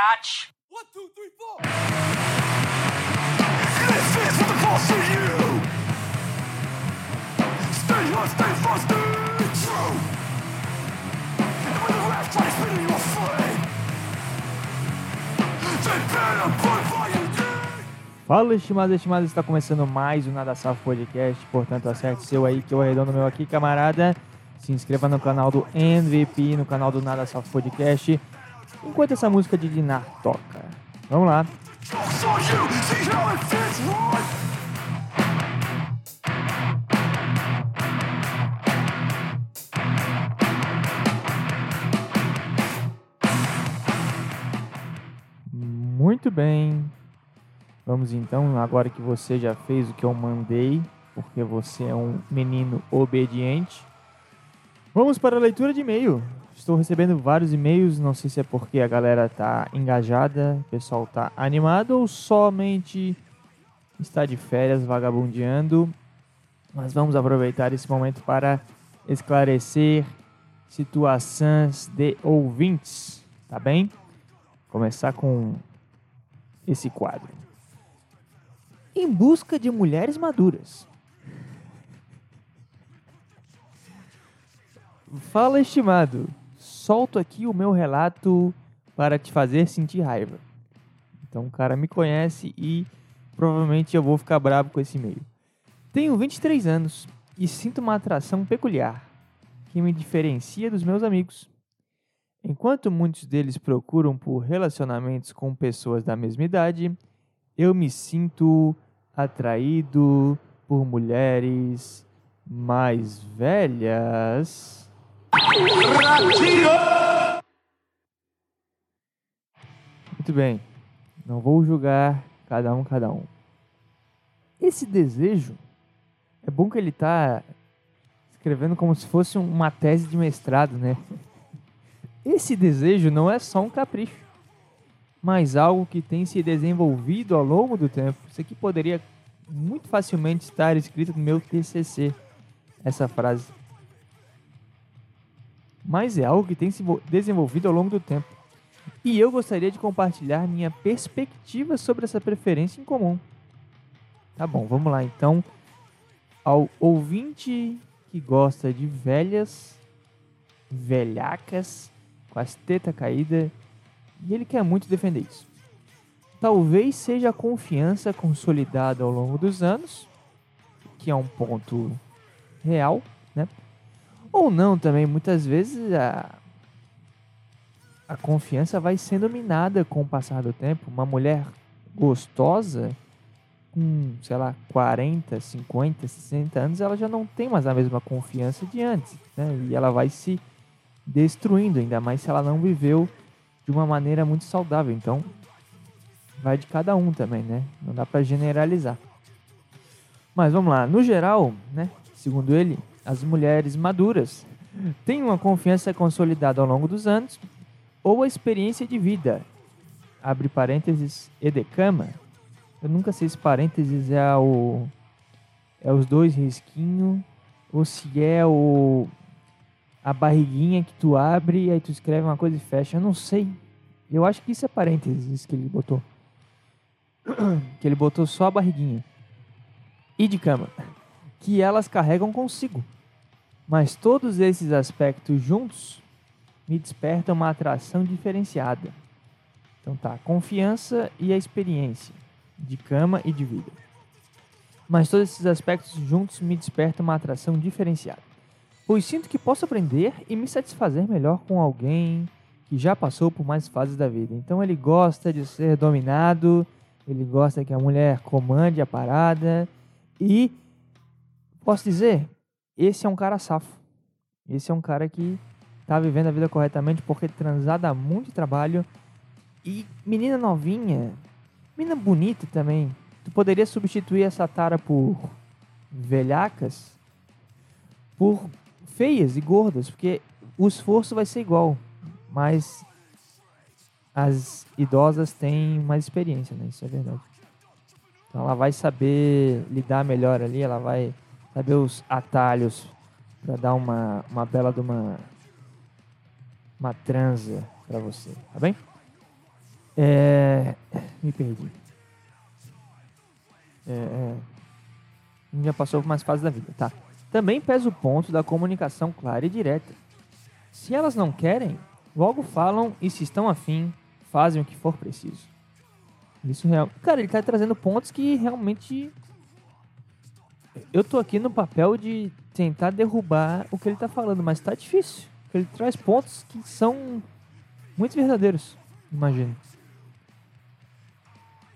One, two, three, four. This is what the force to you. Stay hard, stay fast, stay true. And when the left tries to spin you afraid, they better put fire. Fala, estimados e estimadas, está começando mais um Nada Safo Podcast, portanto acerte seu aí que eu arredondo meu aqui, camarada. Se inscreva no canal do MVP, no canal do Nada Safo Podcast, enquanto essa música de Dinar toca. Vamos lá. Muito bem. Vamos então, agora que você já fez o que eu mandei, porque você é um menino obediente. Vamos para a leitura de e-mail. Estou recebendo vários e-mails, não sei se é porque a galera tá engajada, o pessoal tá animado ou somente está de férias vagabundeando. Mas vamos aproveitar esse momento para esclarecer situações de ouvintes, tá bem? Começar com esse quadro. Em busca de mulheres maduras. Fala, estimado. Solto aqui o meu relato para te fazer sentir raiva. Então o cara me conhece e provavelmente eu vou ficar bravo com esse e-mail. Tenho 23 anos e sinto uma atração peculiar que me diferencia dos meus amigos. Enquanto muitos deles procuram por relacionamentos com pessoas da mesma idade, eu me sinto atraído por mulheres mais velhas. Muito bem, não vou julgar cada um, cada um. Esse desejo é bom que ele tá escrevendo como se fosse uma tese de mestrado, né? Esse desejo não é só um capricho, mas algo que tem se desenvolvido ao longo do tempo. Isso aqui poderia muito facilmente estar escrito no meu TCC, essa frase. Mas é algo que tem se vo- desenvolvido ao longo do tempo. E eu gostaria de compartilhar minha perspectiva sobre essa preferência em comum. Tá bom, vamos lá então. Ao ouvinte que gosta de velhas, velhacas, com as tetas caídas, e ele quer muito defender isso. Talvez seja a confiança consolidada ao longo dos anos, que é um ponto real, né? Ou não também, muitas vezes a, a confiança vai sendo minada com o passar do tempo. Uma mulher gostosa, com, sei lá, 40, 50, 60 anos, ela já não tem mais a mesma confiança de antes, né? E ela vai se destruindo, ainda mais se ela não viveu de uma maneira muito saudável. Então, vai de cada um também, né? Não dá para generalizar. Mas vamos lá, no geral, né? Segundo ele, as mulheres maduras têm uma confiança consolidada ao longo dos anos ou a experiência de vida. Abre parênteses, edecama. Eu nunca sei se parênteses é o é os dois risquinhos ou se é o a barriguinha que tu abre e aí tu escreve uma coisa e fecha. Eu não sei. Eu acho que isso é parênteses que ele botou. que ele botou só a barriguinha. E de cama. Que elas carregam consigo. Mas todos esses aspectos juntos me despertam uma atração diferenciada. Então tá, a confiança e a experiência de cama e de vida. Mas todos esses aspectos juntos me despertam uma atração diferenciada. Pois sinto que posso aprender e me satisfazer melhor com alguém que já passou por mais fases da vida. Então ele gosta de ser dominado, ele gosta que a mulher comande a parada e posso dizer, esse é um cara safo. Esse é um cara que tá vivendo a vida corretamente porque transar dá muito trabalho. E menina novinha, menina bonita também. Tu poderia substituir essa tara por velhacas por feias e gordas, porque o esforço vai ser igual, mas as idosas têm mais experiência, né? Isso é verdade. Então ela vai saber lidar melhor ali, ela vai saber os atalhos para dar uma, uma bela de uma uma transa para você, tá bem? É... Me perdi. É... é. Já passou por mais fases da vida, tá. Também pesa o ponto da comunicação clara e direta. Se elas não querem, logo falam e se estão afim, fazem o que for preciso. Isso real. Cara, ele tá trazendo pontos que realmente. Eu tô aqui no papel de tentar derrubar o que ele tá falando, mas tá difícil. Ele traz pontos que são muito verdadeiros, imagino.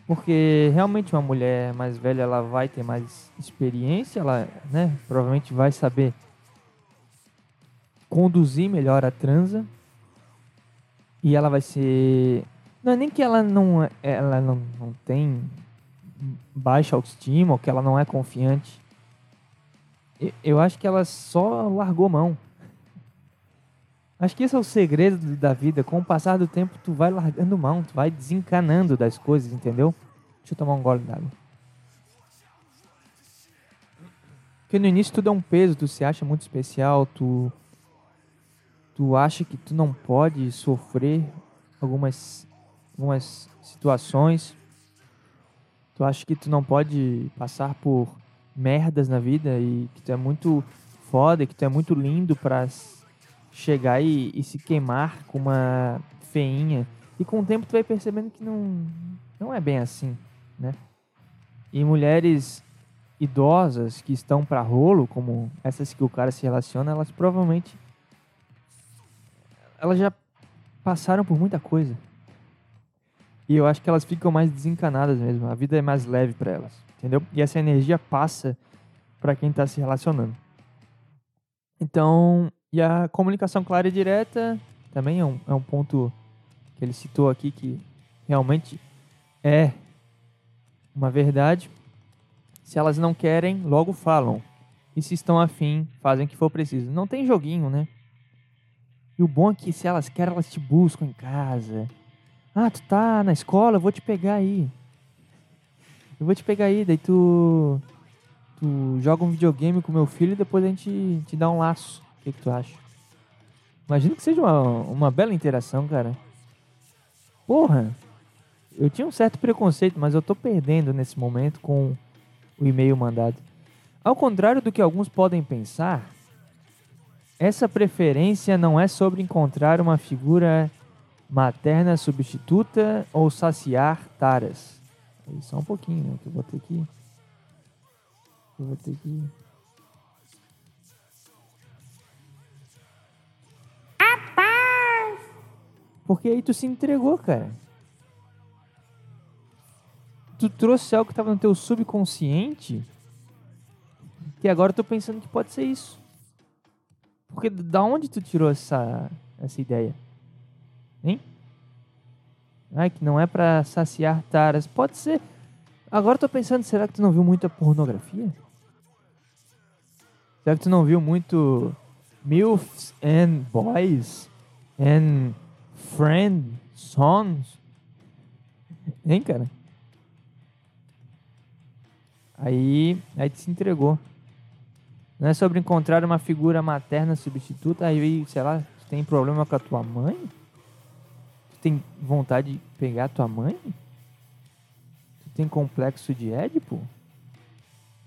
Porque realmente uma mulher mais velha ela vai ter mais experiência, ela, né, provavelmente vai saber conduzir melhor a transa. E ela vai ser não é nem que ela não ela não, não tem baixa autoestima ou que ela não é confiante. Eu acho que ela só largou mão. Acho que esse é o segredo da vida. Com o passar do tempo, tu vai largando mão, tu vai desencanando das coisas, entendeu? Deixa eu tomar um gole d'água. Porque no início tudo é um peso, tu se acha muito especial, tu tu acha que tu não pode sofrer algumas algumas situações. Tu acha que tu não pode passar por merdas na vida e que tu é muito foda, que tu é muito lindo para chegar e, e, se queimar com uma feinha. E com o tempo tu vai percebendo que não, não é bem assim, né? E mulheres idosas que estão para rolo, como essas que o cara se relaciona, elas provavelmente elas já passaram por muita coisa. E eu acho que elas ficam mais desencanadas mesmo. A vida é mais leve para elas, entendeu? E essa energia passa para quem está se relacionando. Então, e a comunicação clara e direta também é um, é um ponto que ele citou aqui que realmente é uma verdade. Se elas não querem, logo falam. E se estão afim, fazem o que for preciso. Não tem joguinho, né? E o bom é que se elas querem, elas te buscam em casa. Ah, tu tá na escola, eu vou te pegar aí. Eu vou te pegar aí, daí tu. Tu joga um videogame com meu filho e depois a gente te dá um laço. O que, que tu acha? Imagina que seja uma, uma bela interação, cara. Porra! Eu tinha um certo preconceito, mas eu tô perdendo nesse momento com o e-mail mandado. Ao contrário do que alguns podem pensar, essa preferência não é sobre encontrar uma figura materna substituta ou saciar taras. Aí só um pouquinho, né? Que eu vou ter que. Eu vou ter que. Porque aí tu se entregou, cara. Tu trouxe algo que estava no teu subconsciente. Que agora eu tô pensando que pode ser isso. Porque da onde tu tirou essa, essa ideia? Hein? Ai, que não é para saciar taras. Pode ser. Agora eu tô pensando, será que tu não viu muita pornografia? Será que tu não viu muito MILFs and Boys and Friend Songs? Hein, cara? Aí, aí se entregou. Não é sobre encontrar uma figura materna substituta, aí, sei lá, tu tem problema com a tua mãe? Tu tem vontade de pegar tua mãe? Tu tem complexo de Édipo?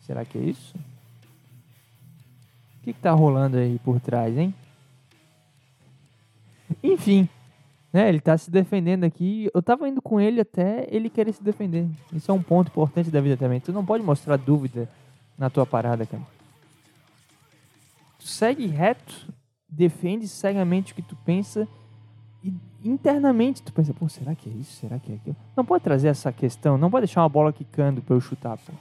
Será que é isso? O que, que tá rolando aí por trás, hein? Enfim, né, ele tá se defendendo aqui. Eu tava indo com ele até ele querer se defender. Isso é um ponto importante da vida também. Tu não pode mostrar dúvida na tua parada, cara segue reto, defende cegamente o que tu pensa e internamente tu pensa, pô, será que é isso? Será que é aquilo? Não pode trazer essa questão, não pode deixar uma bola quicando para eu chutar, pô.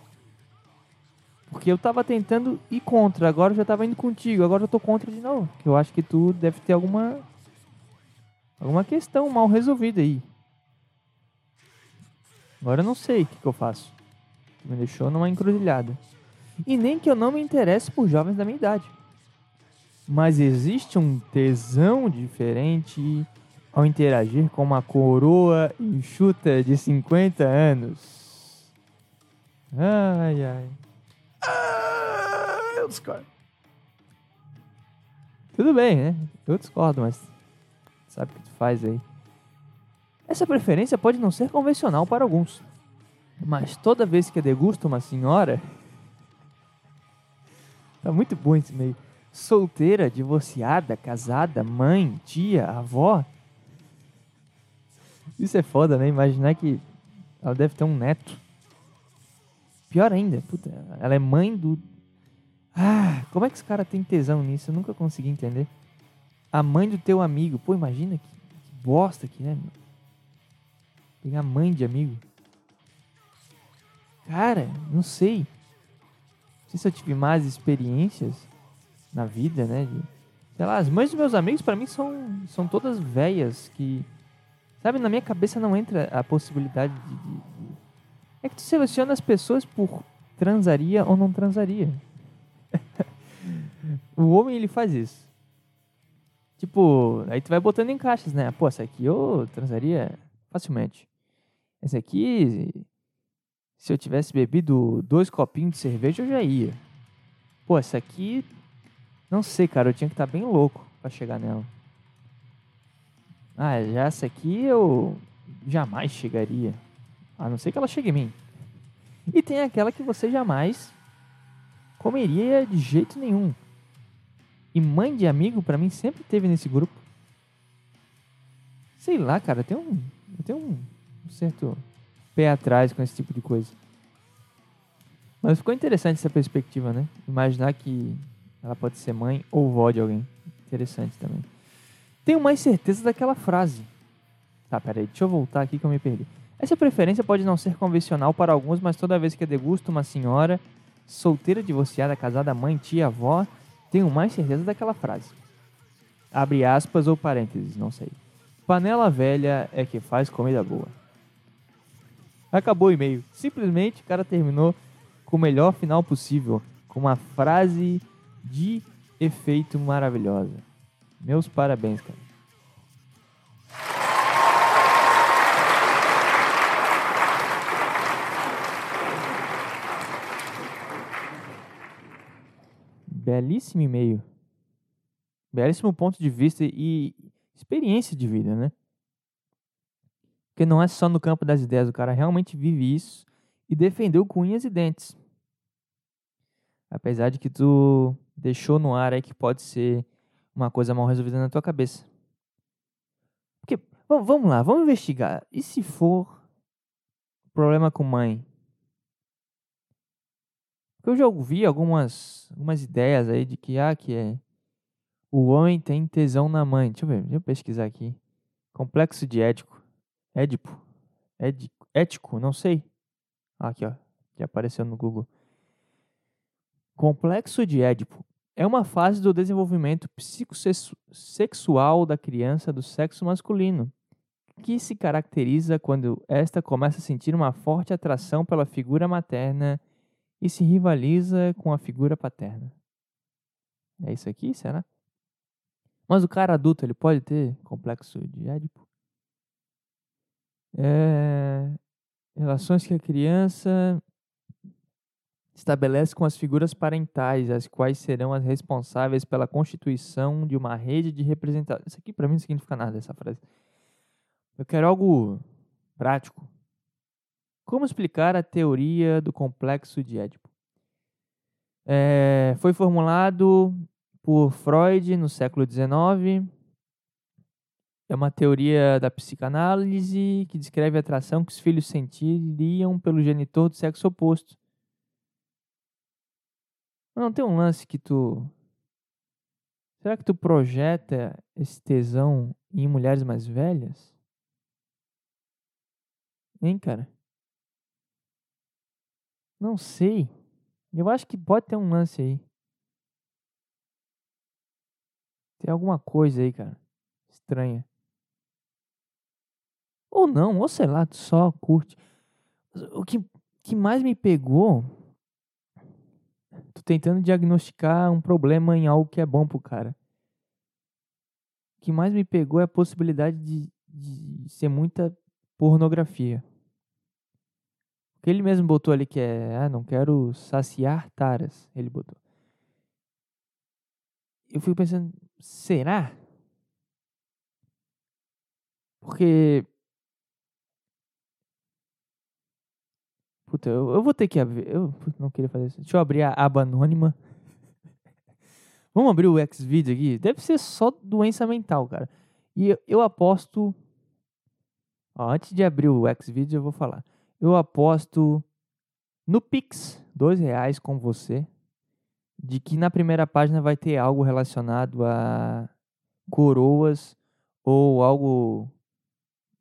Porque eu tava tentando ir contra, agora eu já tava indo contigo, agora eu tô contra de novo. Eu acho que tu deve ter alguma alguma questão mal resolvida aí. Agora eu não sei o que, que eu faço. Me deixou numa encruzilhada. E nem que eu não me interesse por jovens da minha idade. Mas existe um tesão diferente ao interagir com uma coroa enxuta de 50 anos. Ai, ai. Ah, eu discordo. Tudo bem, né? Eu discordo, mas sabe o que tu faz aí. Essa preferência pode não ser convencional para alguns, mas toda vez que degusto uma senhora. Tá muito bom esse meio. Solteira, divorciada, casada, mãe, tia, avó. Isso é foda, né? Imaginar que ela deve ter um neto. Pior ainda, puta, ela é mãe do. Ah, como é que esse cara tem tesão nisso? Eu nunca consegui entender. A mãe do teu amigo. Pô, imagina que, que bosta que é, meu. Pegar mãe de amigo. Cara, não sei. Não sei se eu tive mais experiências na vida, né? De, sei lá, as mães dos meus amigos para mim são, são todas velhas que. Sabe, na minha cabeça não entra a possibilidade de, de. É que tu seleciona as pessoas por transaria ou não transaria. o homem ele faz isso. Tipo, aí tu vai botando em caixas, né? Pô, essa aqui eu transaria facilmente. Essa aqui, se eu tivesse bebido dois copinhos de cerveja, eu já ia. Pô, essa aqui, não sei, cara, eu tinha que estar tá bem louco para chegar nela. Ah, já essa aqui eu jamais chegaria. A não ser que ela chegue em mim. E tem aquela que você jamais comeria de jeito nenhum. E mãe de amigo, para mim, sempre teve nesse grupo. Sei lá, cara, tem um, tem um certo pé atrás com esse tipo de coisa. Mas ficou interessante essa perspectiva, né? Imaginar que ela pode ser mãe ou vó de alguém. Interessante também. Tenho mais certeza daquela frase. Tá, peraí, deixa eu voltar aqui que eu me perdi. Essa preferência pode não ser convencional para alguns, mas toda vez que eu degusto uma senhora solteira, divorciada, casada, mãe, tia, avó, tenho mais certeza daquela frase. Abre aspas ou parênteses, não sei. Panela velha é que faz comida boa. Acabou o e-mail. Simplesmente o cara terminou com o melhor final possível, com uma frase de efeito maravilhosa. Meus parabéns, cara. Belíssimo e-mail. Belíssimo ponto de vista e experiência de vida, né? Porque não é só no campo das ideias, o cara realmente vive isso e defendeu com unhas e dentes. Apesar de que tu deixou no ar aí que pode ser uma coisa mal resolvida na tua cabeça. Porque, vamos lá, vamos investigar. E se for problema com mãe? Eu já ouvi algumas, algumas ideias aí de que, ah, que é o homem tem tesão na mãe. Deixa eu ver, deixa eu pesquisar aqui. Complexo de ético. Édipo. Édico, ético, não sei. Ah, aqui, ó. Que apareceu no Google. Complexo de Édipo é uma fase do desenvolvimento psicossexual da criança do sexo masculino, que se caracteriza quando esta começa a sentir uma forte atração pela figura materna e se rivaliza com a figura paterna. É isso aqui, será? Mas o cara adulto, ele pode ter complexo de Édipo? É, relações que a criança estabelece com as figuras parentais, as quais serão as responsáveis pela constituição de uma rede de representação. Isso aqui para mim não significa nada, essa frase. Eu quero algo prático. Como explicar a teoria do complexo de Édipo? É, foi formulado por Freud no século XIX é uma teoria da psicanálise que descreve a atração que os filhos sentiriam pelo genitor do sexo oposto. Não tem um lance que tu. Será que tu projeta esse tesão em mulheres mais velhas? Hein, cara? Não sei. Eu acho que pode ter um lance aí. Tem alguma coisa aí, cara. Estranha. Ou não, ou sei lá, tu só curte. O que, que mais me pegou, tô tentando diagnosticar um problema em algo que é bom pro cara. O que mais me pegou é a possibilidade de, de ser muita pornografia. Porque ele mesmo botou ali que é, ah, não quero saciar taras, ele botou. Eu fico pensando, será? Porque Puta, eu, eu vou ter que abrir. Eu não queria fazer isso. Deixa eu abrir a aba anônima. Vamos abrir o Xvideo aqui? Deve ser só doença mental, cara. E eu, eu aposto. Ó, antes de abrir o Xvideo, eu vou falar. Eu aposto no Pix, dois reais com você, de que na primeira página vai ter algo relacionado a coroas ou algo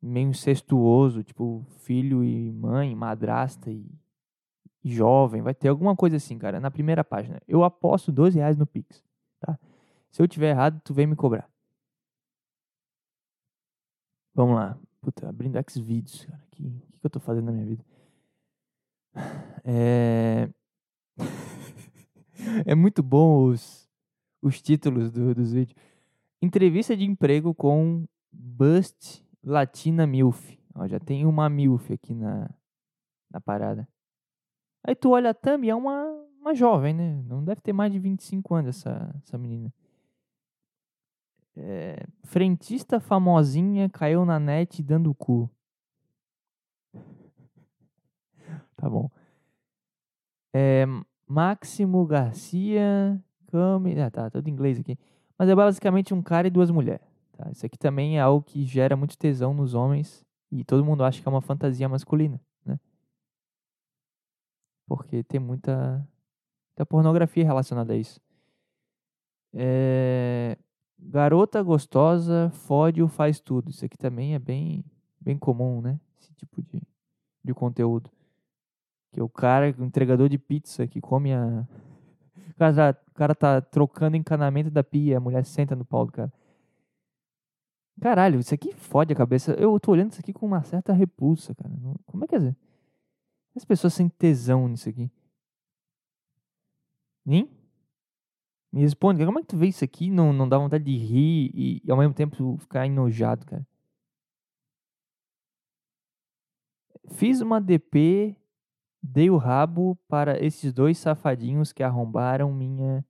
meio incestuoso, tipo filho e mãe, madrasta e, jovem. Vai ter alguma coisa assim, cara, na primeira página. Eu aposto dois reais no Pix, tá? Se eu tiver errado, tu vem me cobrar. Vamos lá. Puta, abrindo Xvideos, cara. O que, que, que eu tô fazendo na minha vida? É... é muito bom os, os títulos do, dos vídeos. Entrevista de emprego com Bust Latina Milf. Ó, já tem uma Milf aqui na, na parada. Aí tu olha a thumb, é uma, uma jovem, né? Não deve ter mais de 25 anos essa, essa menina. É, frentista famosinha caiu na net dando cu. Tá bom. É, Máximo Garcia. Cami... Ah, tá, tudo em inglês aqui. Mas é basicamente um cara e duas mulheres. Tá? Isso aqui também é algo que gera muito tesão nos homens e todo mundo acha que é uma fantasia masculina, né? Porque tem muita, muita pornografia relacionada a isso. É... Garota gostosa, fode ou faz tudo. Isso aqui também é bem, bem comum, né? Esse tipo de, de conteúdo. Que o cara, o entregador de pizza que come a. O cara, tá, o cara tá trocando encanamento da pia, a mulher senta no pau do cara. Caralho, isso aqui fode a cabeça. Eu tô olhando isso aqui com uma certa repulsa, cara. Como é que é? As pessoas têm tesão nisso aqui. Nem? Me responde, como é que tu vê isso aqui não, não dá vontade de rir e, e ao mesmo tempo ficar enojado, cara? Fiz uma DP, dei o rabo para esses dois safadinhos que arrombaram minha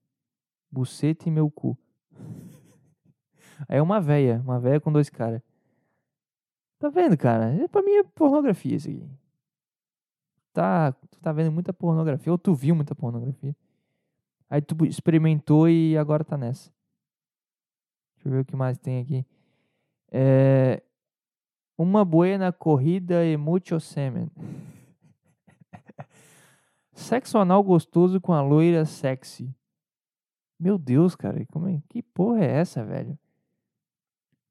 buceta e meu cu. Aí é uma véia, uma véia com dois caras. Tá vendo, cara? É, pra mim é pornografia isso aqui. Tá, tu tá vendo muita pornografia, ou tu viu muita pornografia. Aí tu experimentou e agora tá nessa. Deixa eu ver o que mais tem aqui. É, uma buena corrida e mucho semen. Sexo anal gostoso com a loira sexy. Meu Deus, cara, como é? que porra é essa, velho?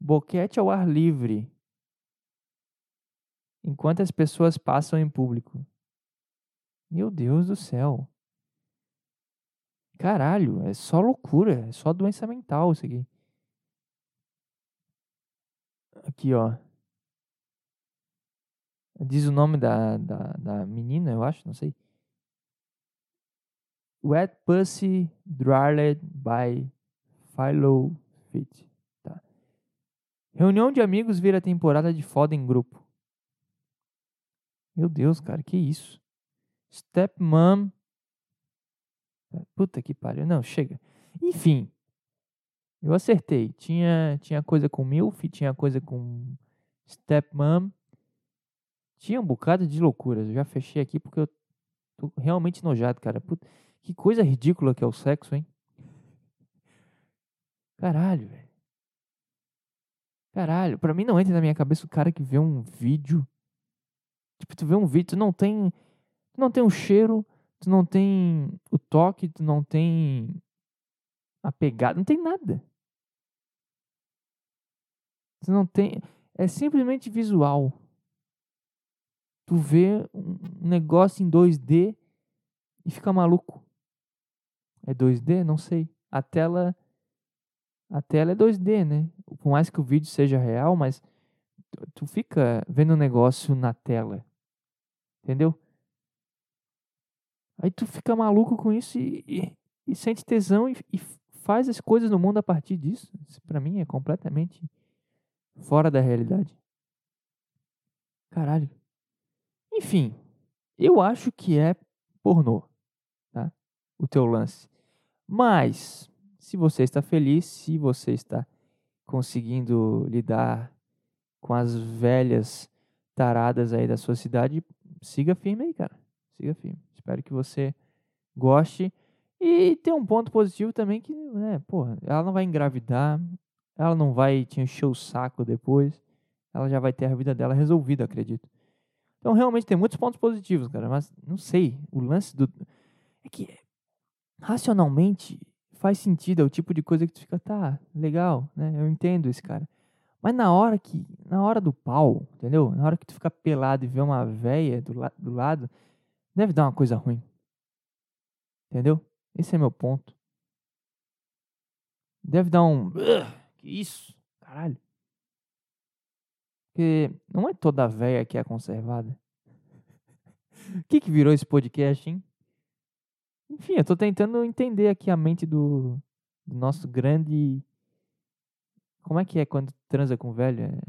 Boquete ao ar livre. Enquanto as pessoas passam em público. Meu Deus do céu. Caralho, é só loucura, é só doença mental isso aqui. Aqui, ó. Diz o nome da, da, da menina, eu acho, não sei. Wet Pussy Drilled by Philo Fit. Reunião de amigos vira temporada de foda em grupo. Meu Deus, cara, que isso? Stepmom. Puta que pariu. Não, chega. Enfim. Eu acertei. Tinha, tinha coisa com MILF, tinha coisa com Stepmom. Tinha um bocado de loucuras. Eu já fechei aqui porque eu tô realmente nojado, cara. Puta, que coisa ridícula que é o sexo, hein? Caralho, velho. Caralho, pra mim não entra na minha cabeça o cara que vê um vídeo. Tipo, tu vê um vídeo, tu não tem. Tu não tem o cheiro, tu não tem o toque, tu não tem a pegada, não tem nada. Tu não tem. É simplesmente visual. Tu vê um negócio em 2D e fica maluco. É 2D? Não sei. A tela a tela é 2D, né? Por mais que o vídeo seja real, mas tu fica vendo o negócio na tela. Entendeu? Aí tu fica maluco com isso e, e, e sente tesão e, e, faz as coisas no mundo a partir disso. Isso pra mim é completamente fora da realidade. Caralho. Enfim, eu acho que é pornô, tá? O teu lance. Mas se você está feliz, se você está conseguindo lidar com as velhas taradas aí da sua cidade, siga firme aí, cara. siga firme. Espero que você goste. E tem um ponto positivo também que, né, porra, ela não vai engravidar, ela não vai te encher o saco depois, ela já vai ter a vida dela resolvida, acredito. Então, realmente tem muitos pontos positivos, cara, mas não sei, o lance do. É que racionalmente faz sentido, é o tipo de coisa que tu fica, tá, legal, né, eu entendo esse cara. Mas na hora que, na hora do pau, entendeu? Na hora que tu fica pelado e vê uma véia do, la do lado, deve dar uma coisa ruim. Entendeu? Esse é meu ponto. Deve dar um. Que isso? Caralho. Porque não é toda véia que é conservada. O que, que virou esse podcast, hein? Enfim, eu tô tentando entender aqui a mente do, do nosso grande. Como é que é quando transa com velho? É...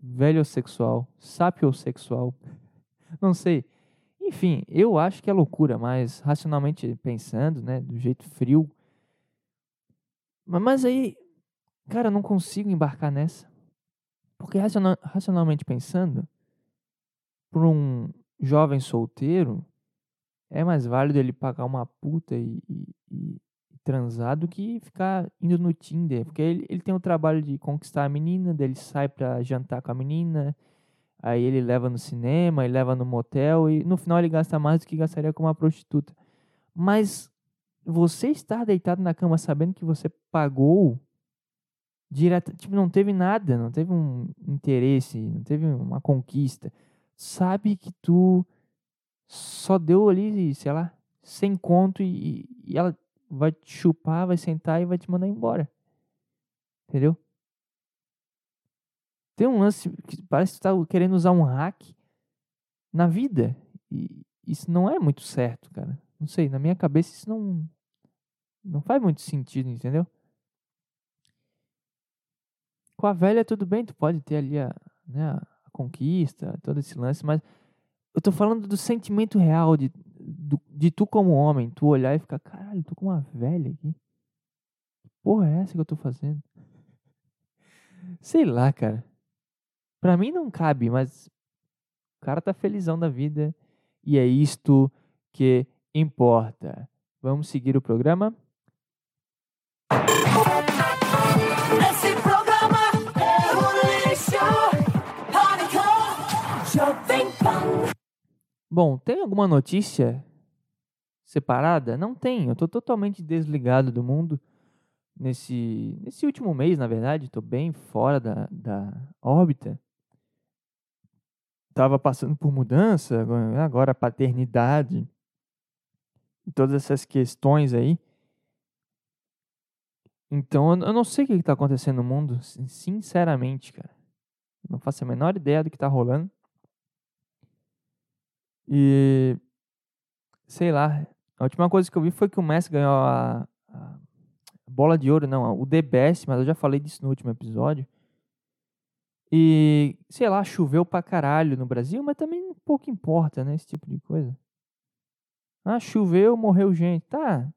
Velho sexual. Sapiosexual. Não sei. Enfim, eu acho que é loucura, mas racionalmente pensando, né, do jeito frio. Mas aí, cara, eu não consigo embarcar nessa. Porque racionalmente pensando, para um jovem solteiro, é mais válido ele pagar uma puta e, e, e, transar do que ficar indo no Tinder. Porque ele, ele tem o trabalho de conquistar a menina, dele sai pra jantar com a menina, Aí ele leva no cinema, ele leva no motel e no final ele gasta mais do que gastaria com uma prostituta. Mas você estar deitado na cama sabendo que você pagou direto, tipo, não teve nada, não teve um interesse, não teve uma conquista. Sabe que tu só deu ali, sei lá, sem conto e, e ela vai te chupar, vai sentar e vai te mandar embora. Entendeu? Tem um lance que parece que tu tá querendo usar um hack na vida. E isso não é muito certo, cara. Não sei, na minha cabeça isso não não faz muito sentido, entendeu? Com a velha tudo bem, tu pode ter ali a, né, a conquista, todo esse lance, mas eu tô falando do sentimento real de, do, de tu como homem, tu olhar e ficar, caralho, tô com uma velha aqui. Porra é essa que eu tô fazendo? Sei lá, cara. Para mim não cabe, mas o cara tá felizão da vida e é isto que importa. Vamos seguir o programa? Bom, tem alguma notícia separada? Não tem. Eu tô totalmente desligado do mundo nesse, nesse último mês, na verdade. Tô bem fora da, da órbita estava passando por mudança, agora paternidade, todas essas questões aí. Então, eu não sei o que está acontecendo no mundo, sinceramente, cara. não faço a menor ideia do que está rolando. E sei lá, a última coisa que eu vi foi que o Messi ganhou a, a bola de ouro, não, o Best, mas eu já falei disso no último episódio. E, sei lá, choveu pra caralho no Brasil, mas também pouco importa, né? Esse tipo de coisa. Ah, choveu, morreu gente. Tá.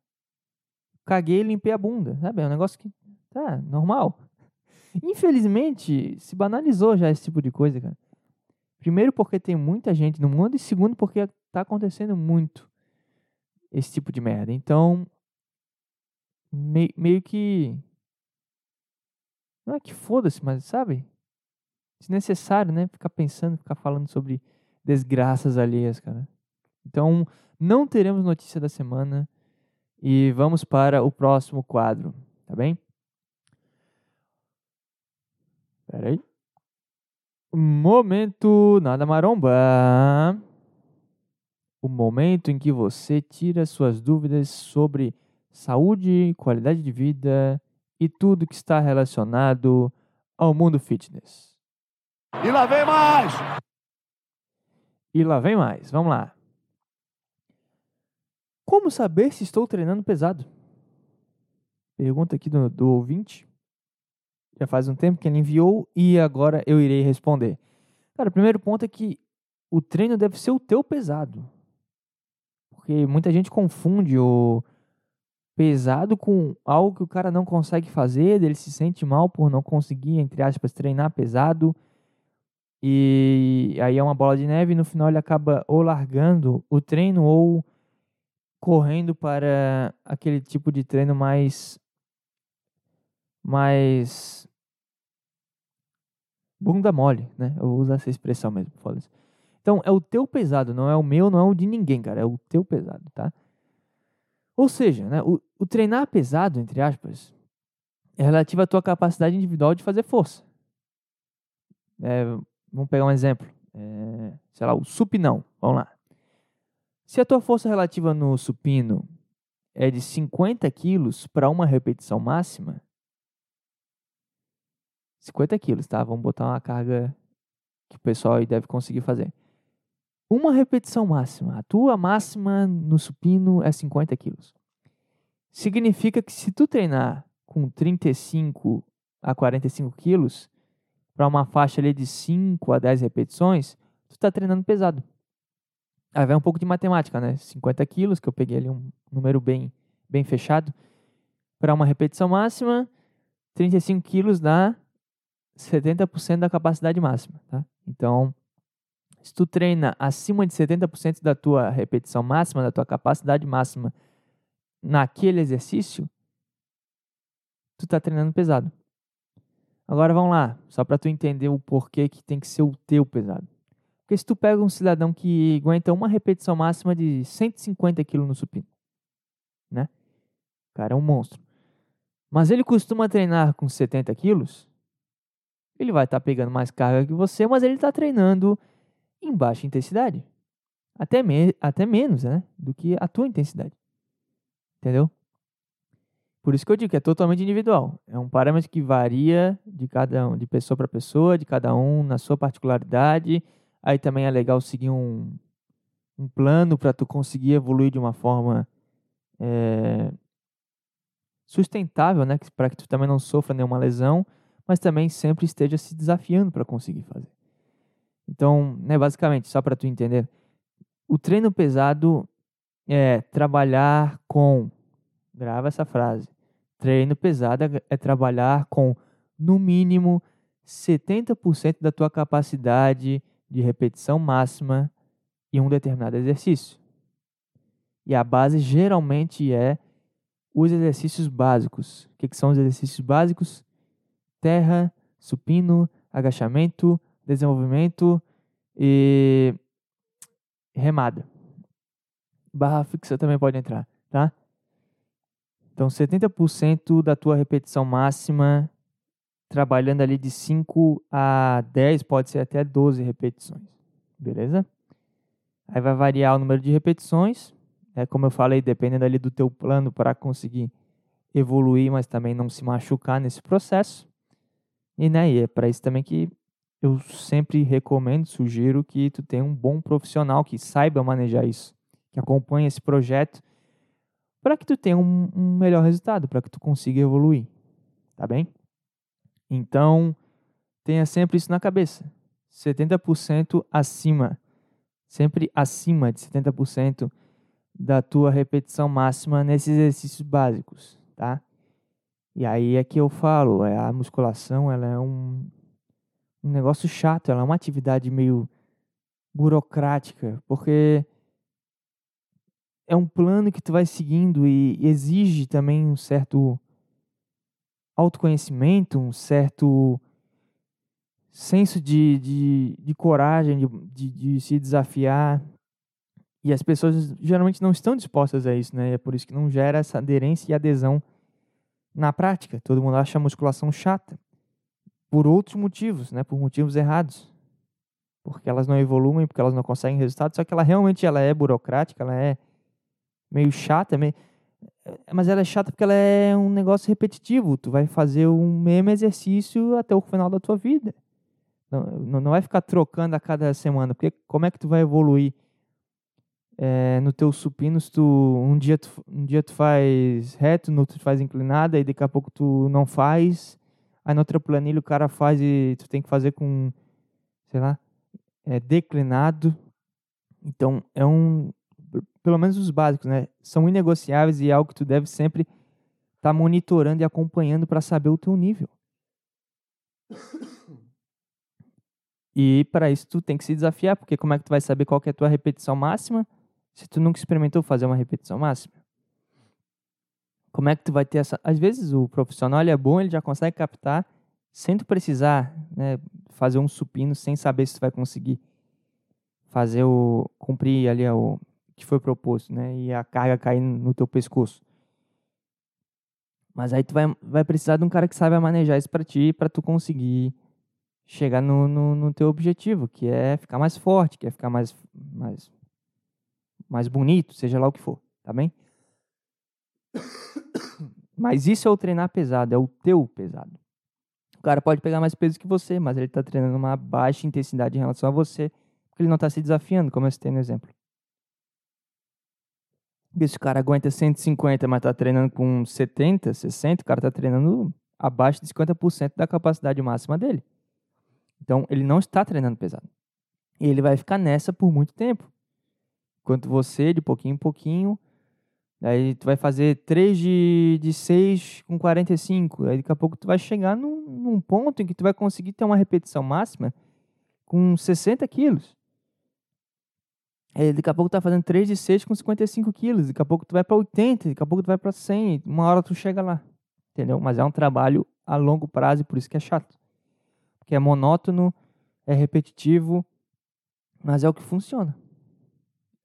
Caguei e limpei a bunda. Sabe? É um negócio que. Tá, normal. Infelizmente, se banalizou já esse tipo de coisa, cara. Primeiro, porque tem muita gente no mundo, e segundo, porque tá acontecendo muito esse tipo de merda. Então, meio, meio que. Não é que foda-se, mas sabe? desnecessário, né? Ficar pensando, ficar falando sobre desgraças alheias, cara. Então, não teremos notícia da semana e vamos para o próximo quadro, tá bem? Pera aí. Momento nada maromba. O momento em que você tira suas dúvidas sobre saúde, qualidade de vida e tudo que está relacionado ao mundo fitness. E lá vem mais! E lá vem mais. Vamos lá. Como saber se estou treinando pesado? Pergunta aqui do, do ouvinte. Já faz um tempo que ele enviou e agora eu irei responder. Cara, o primeiro ponto é que o treino deve ser o teu pesado. Porque muita gente confunde o pesado com algo que o cara não consegue fazer, ele se sente mal por não conseguir, entre aspas, treinar pesado. E aí é uma bola de neve e no final ele acaba ou largando o treino ou correndo para aquele tipo de treino mais mais bunda mole, né? Eu vou usar essa expressão mesmo, foda-se. Então, é o teu pesado, não é o meu, não é o de ninguém, cara, é o teu pesado, tá? Ou seja, né, o, o treinar pesado, entre aspas, é relativo à tua capacidade individual de fazer força. É, vamos pegar um exemplo. É, sei lá, o supinão. Vamos lá. Se a tua força relativa no supino é de 50 quilos para uma repetição máxima, 50 quilos, tá? Vamos botar uma carga que o pessoal aí deve conseguir fazer. Uma repetição máxima. A tua máxima no supino é 50 quilos. Significa que se tu treinar com 35 a 45 quilos, para uma faixa ali de 5 a 10 repetições, tu está treinando pesado. Aí vai um pouco de matemática, né? 50 quilos, que eu peguei ali um número bem, bem fechado. Para uma repetição máxima, 35 quilos dá 70% da capacidade máxima, tá? Então, se tu treina acima de 70% da tua repetição máxima, da tua capacidade máxima naquele exercício, tu está treinando pesado. Agora vamos lá, só para tu entender o porquê que tem que ser o teu pesado. Porque se tu pega um cidadão que aguenta uma repetição máxima de 150 kg no supino, né? O cara é um monstro. Mas ele costuma treinar com 70 quilos, ele vai estar tá pegando mais carga que você, mas ele está treinando em baixa intensidade. Até, me até menos né, do que a tua intensidade. Entendeu? Por isso que eu digo que é totalmente individual. É um parâmetro que varia de cada um, de pessoa para pessoa, de cada um na sua particularidade. Aí também é legal seguir um, um plano para tu conseguir evoluir de uma forma é, sustentável, né? Para que tu também não sofra nenhuma lesão, mas também sempre esteja se desafiando para conseguir fazer. Então, né, basicamente, só para tu entender, o treino pesado é trabalhar com Grava essa frase. Treino pesado é, é trabalhar com, no mínimo, 70% da tua capacidade de repetição máxima em um determinado exercício. E a base geralmente é os exercícios básicos. O que, que são os exercícios básicos? Terra, supino, agachamento, desenvolvimento e remada. Barra fixa também pode entrar, tá? Então, 70% da tua repetição máxima, trabalhando ali de 5 a 10, pode ser até 12 repetições. Beleza? Aí vai variar o número de repetições, é como eu falei, dependendo ali do teu plano para conseguir evoluir, mas também não se machucar nesse processo. E, né, e é para isso também que eu sempre recomendo, sugiro que tu tenha um bom profissional que saiba manejar isso, que acompanhe esse projeto para que tu tenha um, um melhor resultado, para que tu consiga evoluir, tá bem? Então, tenha sempre isso na cabeça. 70% acima, sempre acima de 70% da tua repetição máxima nesses exercícios básicos, tá? E aí é que eu falo, é a musculação, ela é um, um negócio chato, ela é uma atividade meio burocrática, porque é um plano que tu vai seguindo e exige também um certo autoconhecimento, um certo senso de, de, de coragem, de, de, de, se desafiar. E as pessoas geralmente não estão dispostas a isso, né? É por isso que não gera essa aderência e adesão na prática. Todo mundo acha a musculação chata. Por outros motivos, né? Por motivos errados. Porque elas não evoluem, porque elas não conseguem resultado. Só que ela realmente ela é burocrática, ela é meio chata, meio... Mas ela é chata porque ela é um negócio repetitivo. Tu vai fazer o mesmo exercício até o final da tua vida. Não, não vai ficar trocando a cada semana, porque como é que tu vai evoluir é, no teu supino se tu um dia tu, um dia tu faz reto, no outro tu faz inclinada e daqui a pouco tu não faz. Aí na outra planilha o cara faz e tu tem que fazer com, sei lá, é, declinado. Então é um pelo menos os básicos, né? São inegociáveis e é algo que tu deve sempre estar tá monitorando e acompanhando para saber o teu nível. E para isso tu tem que se desafiar, porque como é que tu vai saber qual é a tua repetição máxima se tu nunca experimentou fazer uma repetição máxima? Como é que tu vai ter essa... Às vezes o profissional ele é bom, ele já consegue captar sem tu precisar né, fazer um supino sem saber se tu vai conseguir fazer o... cumprir ali o que foi proposto, né? E a carga cair no teu pescoço. Mas aí tu vai, vai precisar de um cara que saiba manejar isso para ti, para tu conseguir chegar no, no, no, teu objetivo, que é ficar mais forte, que é ficar mais, mais, mais bonito, seja lá o que for, tá bem? Mas isso é o treinar pesado, é o teu pesado. O cara pode pegar mais peso que você, mas ele está treinando uma baixa intensidade em relação a você, porque ele não está se desafiando, como eu citei no exemplo. Esse cara aguenta 150, mas tá treinando com 70, 60, o cara tá treinando abaixo de 50% da capacidade máxima dele. Então, ele não está treinando pesado. E ele vai ficar nessa por muito tempo. Enquanto você, de pouquinho em pouquinho, aí tu vai fazer 3 de, de 6 com 45. Aí daqui a pouco tu vai chegar num, num ponto em que tu vai conseguir ter uma repetição máxima com 60 quilos. É, daqui a pouco tu tá fazendo 3 de 6 com 55 quilos. Daqui a pouco tu vai para 80, daqui a pouco tu vai para 100. Uma hora tu chega lá. Entendeu? Mas é um trabalho a longo prazo e por isso que é chato. Porque é monótono, é repetitivo, mas é o que funciona.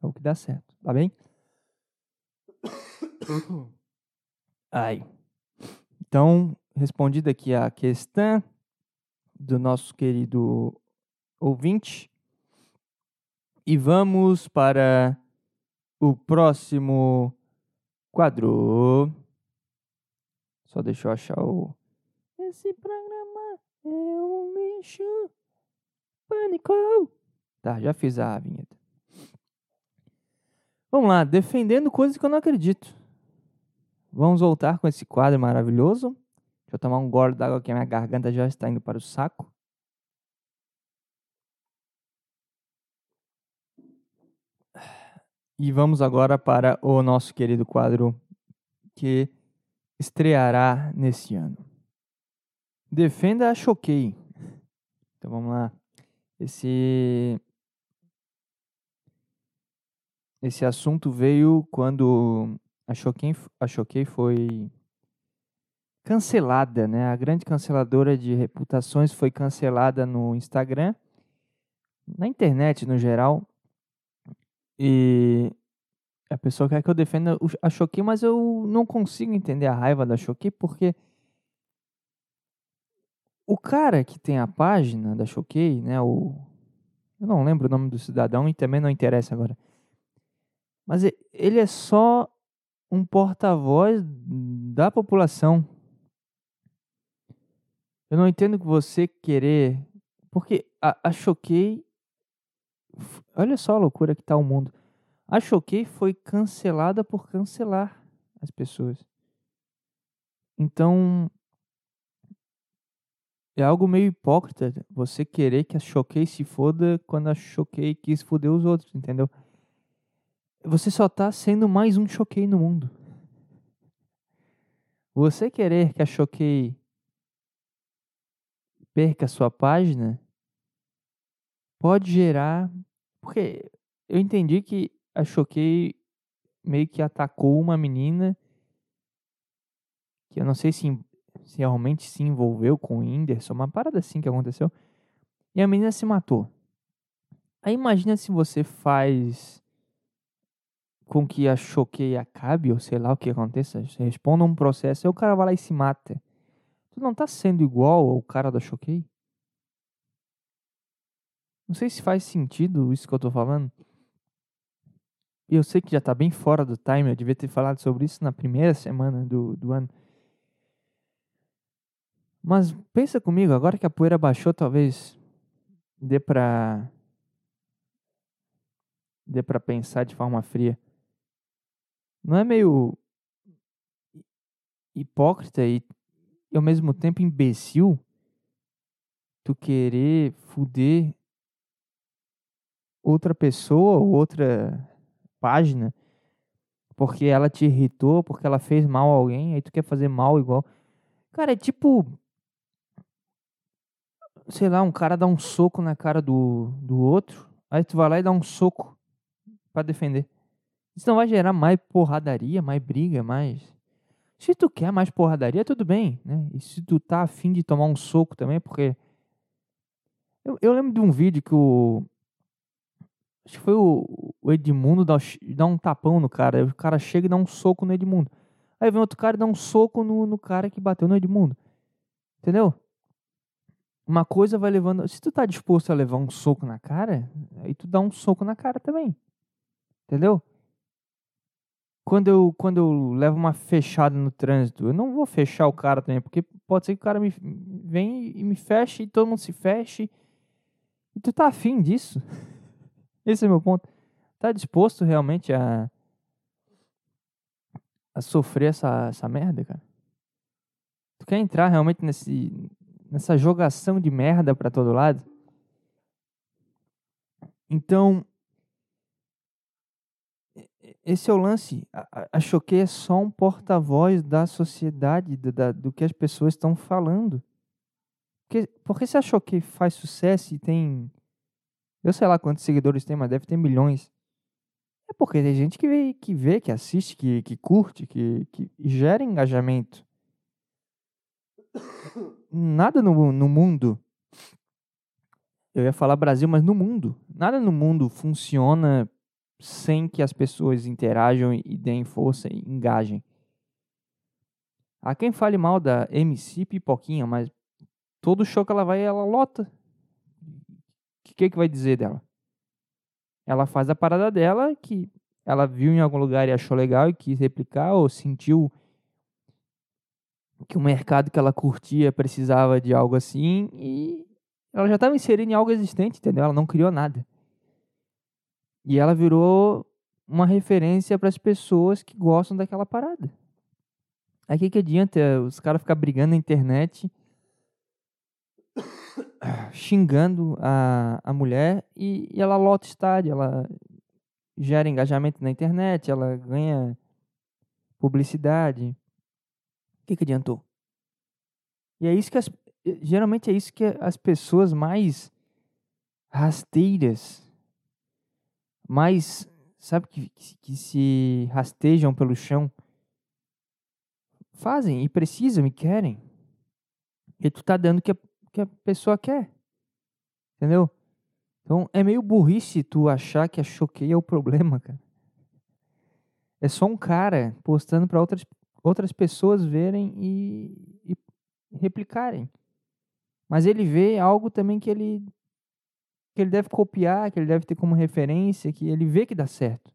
É o que dá certo. Tá bem? Ai. Então, respondida aqui a questão do nosso querido ouvinte. E vamos para o próximo quadro. Só deixa eu achar o. Esse programa é um lixo. Pânico. Tá, já fiz a vinheta. Vamos lá, defendendo coisas que eu não acredito. Vamos voltar com esse quadro maravilhoso. Deixa eu tomar um gole d'água que a minha garganta já está indo para o saco. E vamos agora para o nosso querido quadro que estreará nesse ano. Defenda a Choquei. Então vamos lá. Esse esse assunto veio quando a Choquei, a Choquei foi cancelada, né? A grande canceladora de reputações foi cancelada no Instagram, na internet no geral, e a pessoa quer que eu defenda a Choquei, mas eu não consigo entender a raiva da Choquei porque o cara que tem a página da Choquei, né, o eu não lembro o nome do cidadão e também não interessa agora. Mas ele é só um porta-voz da população. Eu não entendo que você querer, porque a, a Choquei Olha só a loucura que tá o mundo. A Choquei foi cancelada por cancelar as pessoas. Então, é algo meio hipócrita você querer que a Choquei se foda quando a Choquei quis foder os outros, entendeu? Você só tá sendo mais um Choquei no mundo. Você querer que a Choquei perca sua página pode gerar porque eu entendi que a Choquei meio que atacou uma menina que eu não sei se, se realmente se envolveu com o Whindersson, uma parada assim que aconteceu. E a menina se matou. Aí imagina se você faz com que a Choquei acabe, ou sei lá o que aconteça, você responda um processo, e o cara vai lá e se mata. Tu não tá sendo igual ao cara da Choquei? Não sei se faz sentido isso que eu tô falando. Eu sei que já tá bem fora do time, eu devia ter falado sobre isso na primeira semana do, do ano. Mas pensa comigo, agora que a poeira baixou, talvez dê pra. dê pra pensar de forma fria. Não é meio hipócrita e, e ao mesmo tempo imbecil tu querer fuder outra pessoa, outra página, porque ela te irritou, porque ela fez mal a alguém, aí tu quer fazer mal igual. Cara, é tipo. sei lá, um cara dá um soco na cara do, do outro, aí tu vai lá e dá um soco pra defender. Isso não vai gerar mais porradaria, mais briga, mais. Se tu quer mais porradaria, tudo bem, né? E se tu tá afim de tomar um soco também, porque. Eu, eu lembro de um vídeo que o. Acho que foi o, o Edmundo dá, dá um tapão no cara. Aí o cara chega e dá um soco no Edmundo. Aí vem outro cara e dá um soco no, no cara que bateu no Edmundo. Entendeu? Uma coisa vai levando. Se tu tá disposto a levar um soco na cara, aí tu dá um soco na cara também. Entendeu? Quando eu, quando eu levo uma fechada no trânsito, eu não vou fechar o cara também, porque pode ser que o cara me vem e me feche e todo mundo se feche. E tu tá afim disso? Esse é meu ponto. Tá disposto realmente a, a sofrer essa, essa merda, cara? Tu quer entrar realmente nesse, nessa jogação de merda para todo lado? Então, esse é o lance. A, a Choquei é só um porta-voz da sociedade, do, da, do que as pessoas estão falando. Porque, porque se a Choquei faz sucesso e tem. Eu sei lá quantos seguidores tem, mas deve ter milhões. É porque tem gente que vê, que, vê, que assiste, que, que curte, que, que gera engajamento. Nada no, no mundo. Eu ia falar Brasil, mas no mundo. Nada no mundo funciona sem que as pessoas interajam e deem força e engajem. Há quem fale mal da MC Pipoquinha, mas todo show que ela vai, ela lota. O que, que vai dizer dela? Ela faz a parada dela, que ela viu em algum lugar e achou legal e quis replicar, ou sentiu que o mercado que ela curtia precisava de algo assim, e ela já estava inserindo em algo existente, entendeu? Ela não criou nada. E ela virou uma referência para as pessoas que gostam daquela parada. Aí que, que adianta os caras ficar brigando na internet, xingando a, a mulher e, e ela lota estádio, ela gera engajamento na internet, ela ganha publicidade. O que, que adiantou? E é isso que as, geralmente é isso que as pessoas mais rasteiras mais, sabe, que, que se rastejam pelo chão, fazem e precisam e querem. E tu tá dando o que a, que a pessoa quer. Entendeu? Então é meio burrice tu achar que a choquei é o problema, cara. É só um cara postando para outras, outras pessoas verem e, e replicarem. Mas ele vê algo também que ele que ele deve copiar, que ele deve ter como referência, que ele vê que dá certo.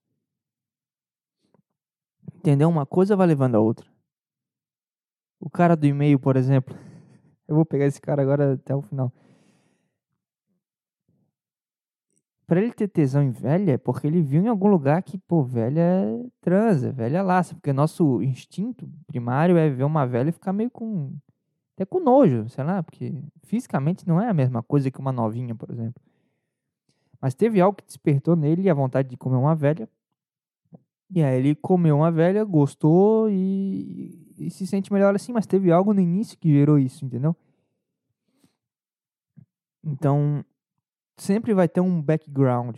Entendeu? Uma coisa vai levando a outra. O cara do e-mail, por exemplo. Eu vou pegar esse cara agora até o final. Pra ele ter tesão em velha, é porque ele viu em algum lugar que, pô, velha é transa, velha laça. Porque nosso instinto primário é ver uma velha e ficar meio com. até com nojo, sei lá, porque fisicamente não é a mesma coisa que uma novinha, por exemplo. Mas teve algo que despertou nele a vontade de comer uma velha. E aí ele comeu uma velha, gostou e, e se sente melhor assim, mas teve algo no início que gerou isso, entendeu? Então, sempre vai ter um background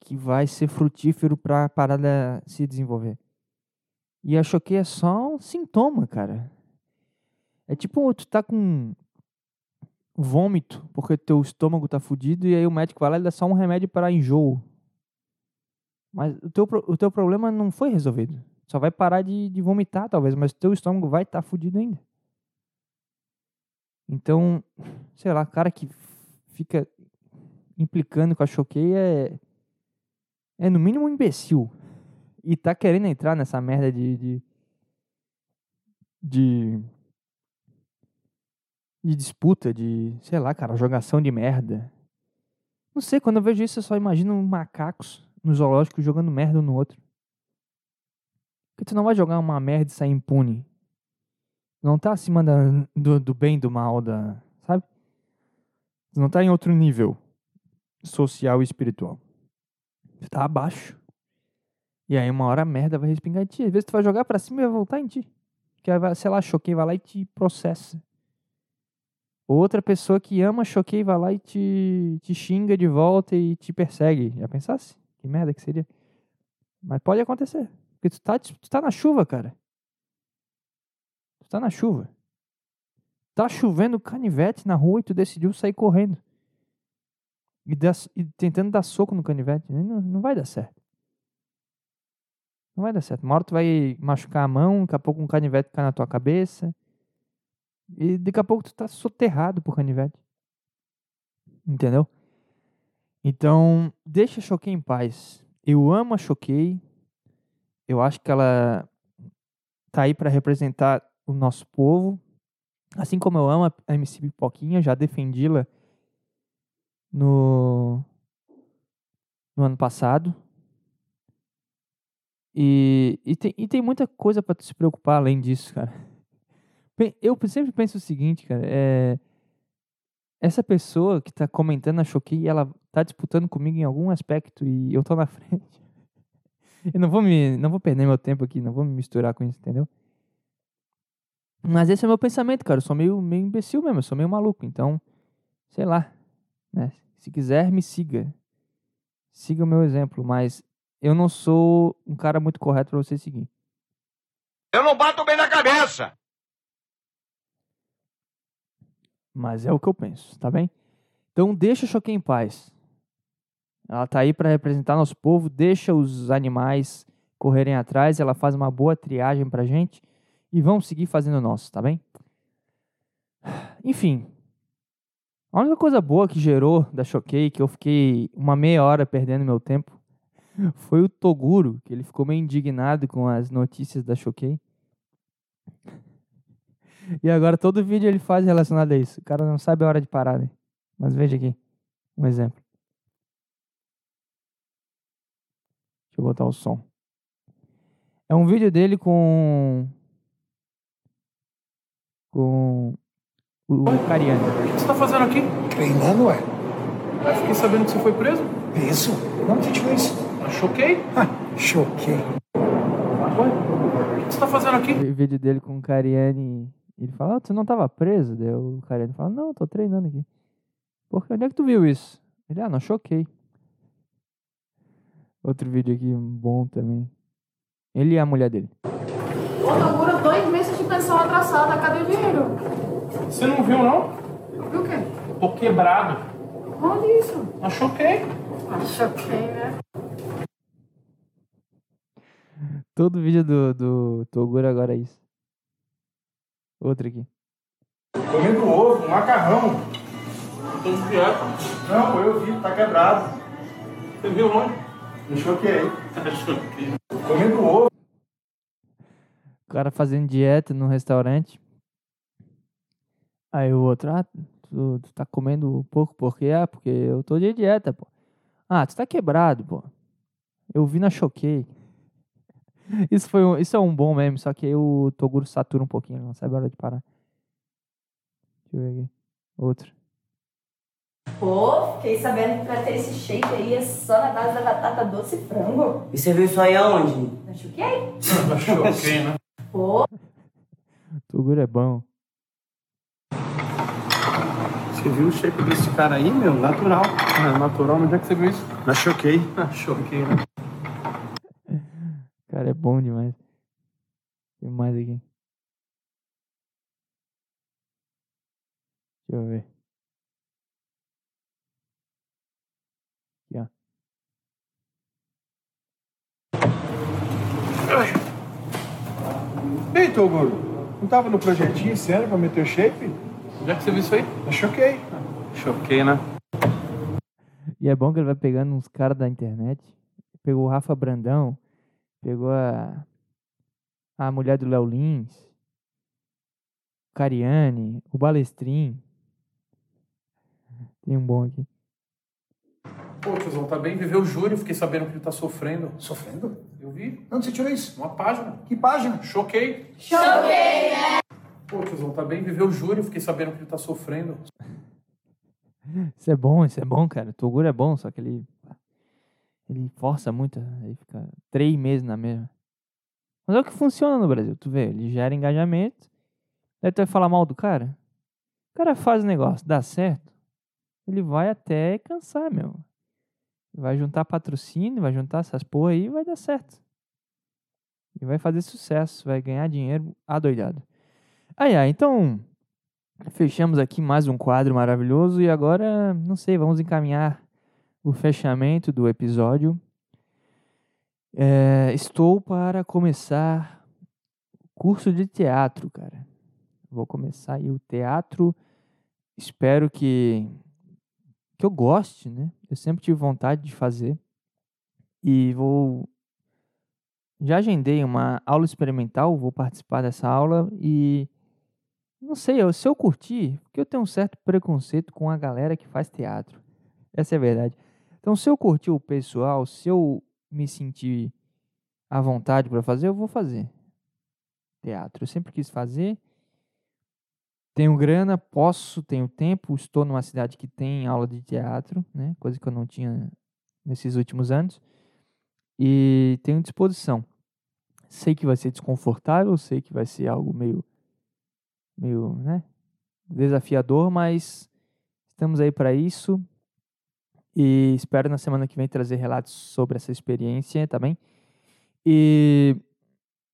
que vai ser frutífero para a parada se desenvolver. E achou que é só um sintoma, cara. É tipo, tu tá com vômito, porque teu estômago tá fudido, e aí o médico vai lá e dá só um remédio para enjoo. Mas o teu, o teu problema não foi resolvido. Só vai parar de, de vomitar, talvez, mas teu estômago vai estar tá fudido ainda. Então, sei lá, cara que fica implicando com a choqueia é, é no mínimo um imbecil. E tá querendo entrar nessa merda de, de, de de disputa, de, sei lá, cara, jogação de merda. Não sei, quando eu vejo isso eu só imagino macacos no zoológico jogando merda um no outro. Porque tu não vai jogar uma merda e sair impune. Não tá acima da, do, do bem do mal, da, sabe? Tu não tá em outro nível social e espiritual. Tu tá abaixo. E aí uma hora a merda vai respingar em ti. Às vezes tu vai jogar pra cima e vai voltar em ti. Que sei lá, choquei, vai lá e te processa. Outra pessoa que ama choquei vai lá e te, te xinga de volta e te persegue. Já pensasse? Que merda que seria? Mas pode acontecer. Porque tu tá, tu tá na chuva, cara. Tu tá na chuva. Tá chovendo canivete na rua e tu decidiu sair correndo. E, dar- e tentando dar soco no canivete. Não, não vai dar certo. Não vai dar certo. Uma hora tu vai machucar a mão, daqui a pouco um canivete cai na tua cabeça. E daqui a pouco tu tá soterrado por canivete. Entendeu? Então, deixa a Choquei em paz. Eu amo a Choquei. Eu acho que ela tá aí para representar o nosso povo. Assim como eu amo a MC Pipoquinha, já defendi-la no, no ano passado. E, e, tem, e tem muita coisa para se preocupar além disso, cara. Eu sempre penso o seguinte, cara, é essa pessoa que tá comentando a Choquei, ela tá disputando comigo em algum aspecto e eu tô na frente. Eu não vou me, não vou perder meu tempo aqui, não vou me misturar com isso, entendeu? Mas esse é o meu pensamento, cara. Eu sou meio, meio imbecil mesmo, eu sou meio maluco. Então, sei lá, né? Se quiser, me siga. Siga o meu exemplo, mas eu não sou um cara muito correto pra você seguir. Eu não bato bem na cabeça. Mas é o que eu penso, tá bem? Então deixa Choquei em paz. Ela tá aí para representar nosso povo, deixa os animais correrem atrás, ela faz uma boa triagem pra gente e vamos seguir fazendo o nosso, tá bem? Enfim. A única coisa boa que gerou da Choquei, que eu fiquei uma meia hora perdendo meu tempo, foi o Toguro, que ele ficou meio indignado com as notícias da Choquei. E agora todo vídeo ele faz relacionado a isso. O cara não sabe a hora de parar, né? Mas veja aqui, um exemplo. Deixa eu botar o som. É um vídeo dele com com o, o Cariani. O que você tá fazendo aqui? Treinando, ué? Eu fiquei sabendo que você foi preso. Isso? Não te tirou isso? Eu choquei. Ah, choquei. O que você tá fazendo aqui? O vídeo dele com o Cariani. Ele fala, ah, você não tava preso? Daí o Cariani fala, não, tô treinando aqui. Por que? Onde é que tu viu isso? Ele, ah, não, choquei. Outro vídeo aqui bom também. Ele e a mulher dele. Ô, Toguro, dois meses de pensão atrasada. Cadê o dinheiro? Você não viu, não? Viu o quê? Tô quebrado. Onde isso? Eu choquei. Ah, choquei, né? Todo vídeo do, do Toguro agora é isso. Outro aqui. Comendo ovo, macarrão. Tô de dieta. Não, eu vi, tá quebrado. Você viu onde? Me choquei. Choquei. Comendo ovo. O cara fazendo dieta num restaurante. Aí o outro, ah, tu, tu tá comendo pouco por quê? Ah, porque eu tô de dieta, pô. Ah, tu tá quebrado, pô. Eu vi na Choquei. Isso, foi um, isso é um bom meme, só que aí o Toguro satura um pouquinho, não sabe a hora de parar. Deixa eu ver aqui. Outro. Pô, fiquei sabendo que pra ter esse shake aí é só na base da batata doce e frango. E você viu isso aí aonde? Não choquei? Eu choquei, né? Pô, Toguro é bom. Você viu o shape desse cara aí, meu? Natural. Ah, natural, mas onde é que você viu isso? Na choquei. Ah, choquei, né? Cara, é bom demais. Tem mais aqui. Deixa eu ver. Aqui, ó. Ei, Toguro. Não tava no projetinho sério pra meter o shape? É que você viu isso aí? Eu choquei. Choquei, né? E é bom que ele vai pegando uns caras da internet. Pegou o Rafa Brandão. Pegou a, a mulher do Léo Lins. O Cariani. O Balestrin. Tem um bom aqui. Pô, tiozão, tá bem? Viveu o Júnior, fiquei sabendo que ele tá sofrendo. Sofrendo? Eu vi. Onde você tirou isso? Uma página. Que página? Choquei. Choquei, né? Pô, tiozão, tá bem? Viveu o Júnior, fiquei sabendo que ele tá sofrendo. Isso é bom, isso é bom, cara. O Toguro é bom, só que ele. Ele força muito, aí fica três meses na mesma. Mas é o que funciona no Brasil, tu vê, ele gera engajamento. Daí tu vai falar mal do cara? O cara faz o negócio, dá certo, ele vai até cansar, meu. Vai juntar patrocínio, vai juntar essas porra aí e vai dar certo. E vai fazer sucesso, vai ganhar dinheiro adoidado. Ai, ai, então fechamos aqui mais um quadro maravilhoso e agora, não sei, vamos encaminhar o fechamento do episódio. É, estou para começar curso de teatro, cara. Vou começar aí o teatro. Espero que que eu goste, né? Eu sempre tive vontade de fazer. E vou já agendei uma aula experimental, vou participar dessa aula e não sei, eu, se eu curtir, porque eu tenho um certo preconceito com a galera que faz teatro. Essa é a verdade. Então, se eu curtir o pessoal, se eu me sentir à vontade para fazer, eu vou fazer teatro. Eu sempre quis fazer. Tenho grana, posso, tenho tempo, estou numa cidade que tem aula de teatro, né? Coisa que eu não tinha nesses últimos anos. E tenho disposição. Sei que vai ser desconfortável, sei que vai ser algo meio meio, né, desafiador, mas estamos aí para isso. E espero na semana que vem trazer relatos sobre essa experiência, tá bem? E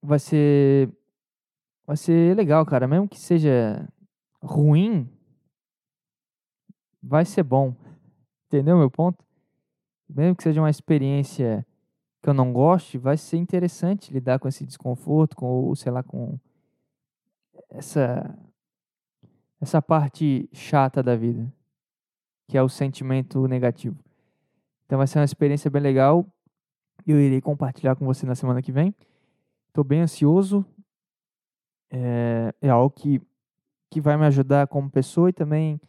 vai ser vai ser legal, cara, mesmo que seja ruim, vai ser bom. Entendeu meu ponto? Mesmo que seja uma experiência que eu não goste, vai ser interessante lidar com esse desconforto, com, sei lá, com essa essa parte chata da vida, que é o sentimento negativo. Então vai ser uma experiência bem legal. Eu irei compartilhar com você na semana que vem. Estou bem ansioso. É, é algo que, que vai me ajudar como pessoa e também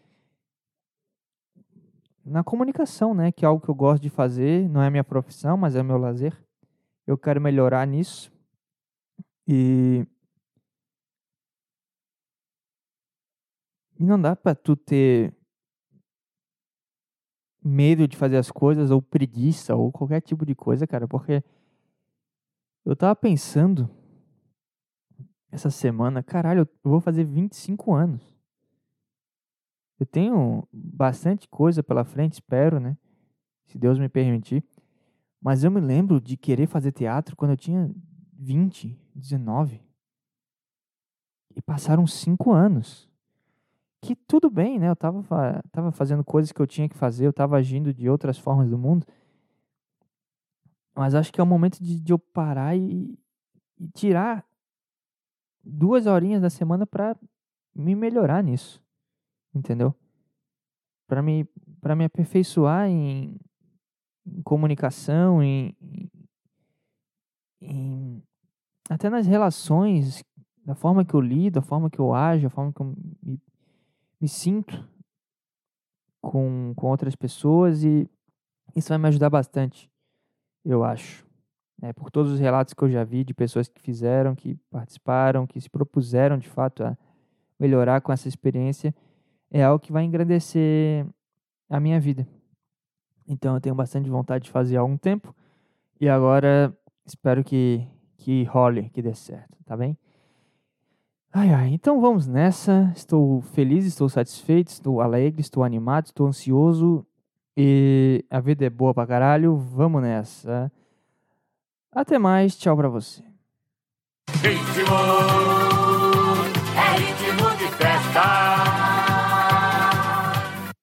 na comunicação, né? Que é algo que eu gosto de fazer. Não é minha profissão, mas é meu lazer. Eu quero melhorar nisso. E E não dá para tu ter medo de fazer as coisas ou preguiça ou qualquer tipo de coisa, cara, porque eu tava pensando essa semana, caralho, eu vou fazer 25 anos. Eu tenho bastante coisa pela frente, espero, né? Se Deus me permitir. Mas eu me lembro de querer fazer teatro quando eu tinha 20, 19. E passaram 5 anos que tudo bem, né? Eu tava, tava fazendo coisas que eu tinha que fazer, eu tava agindo de outras formas do mundo. Mas acho que é o momento de, de eu parar e, e, tirar duas horinhas da semana para me melhorar nisso. Entendeu? Para me, pra me aperfeiçoar em, em comunicação, em, em, até nas relações, da forma que eu lido, a forma que eu ajo, a forma que eu me me sinto com, com outras pessoas e isso vai me ajudar bastante, eu acho. É, por todos os relatos que eu já vi de pessoas que fizeram, que participaram, que se propuseram de fato a melhorar com essa experiência, é algo que vai engrandecer a minha vida. Então eu tenho bastante vontade de fazer há algum tempo e agora espero que, que role, que dê certo, tá bem? Ai, ai, então vamos nessa. Estou feliz, estou satisfeito, estou alegre, estou animado, estou ansioso e a vida é boa pra caralho. Vamos nessa. Até mais, tchau pra você. Ritmo, é ritmo de festa.